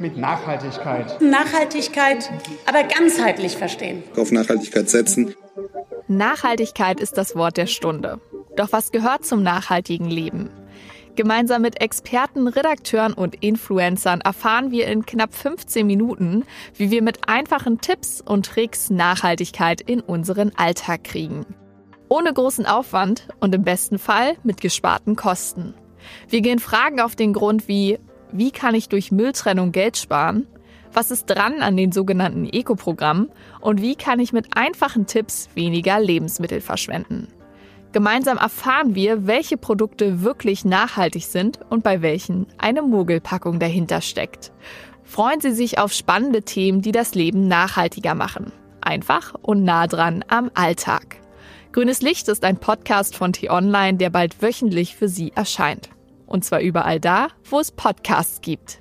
mit Nachhaltigkeit. Nachhaltigkeit, aber ganzheitlich verstehen. Auf Nachhaltigkeit setzen. Nachhaltigkeit ist das Wort der Stunde. Doch was gehört zum nachhaltigen Leben? Gemeinsam mit Experten, Redakteuren und Influencern erfahren wir in knapp 15 Minuten, wie wir mit einfachen Tipps und Tricks Nachhaltigkeit in unseren Alltag kriegen. Ohne großen Aufwand und im besten Fall mit gesparten Kosten. Wir gehen Fragen auf den Grund wie, wie kann ich durch Mülltrennung Geld sparen? Was ist dran an den sogenannten Eco-Programmen? Und wie kann ich mit einfachen Tipps weniger Lebensmittel verschwenden? Gemeinsam erfahren wir, welche Produkte wirklich nachhaltig sind und bei welchen eine Mogelpackung dahinter steckt. Freuen Sie sich auf spannende Themen, die das Leben nachhaltiger machen. Einfach und nah dran am Alltag. Grünes Licht ist ein Podcast von T-Online, der bald wöchentlich für Sie erscheint. Und zwar überall da, wo es Podcasts gibt.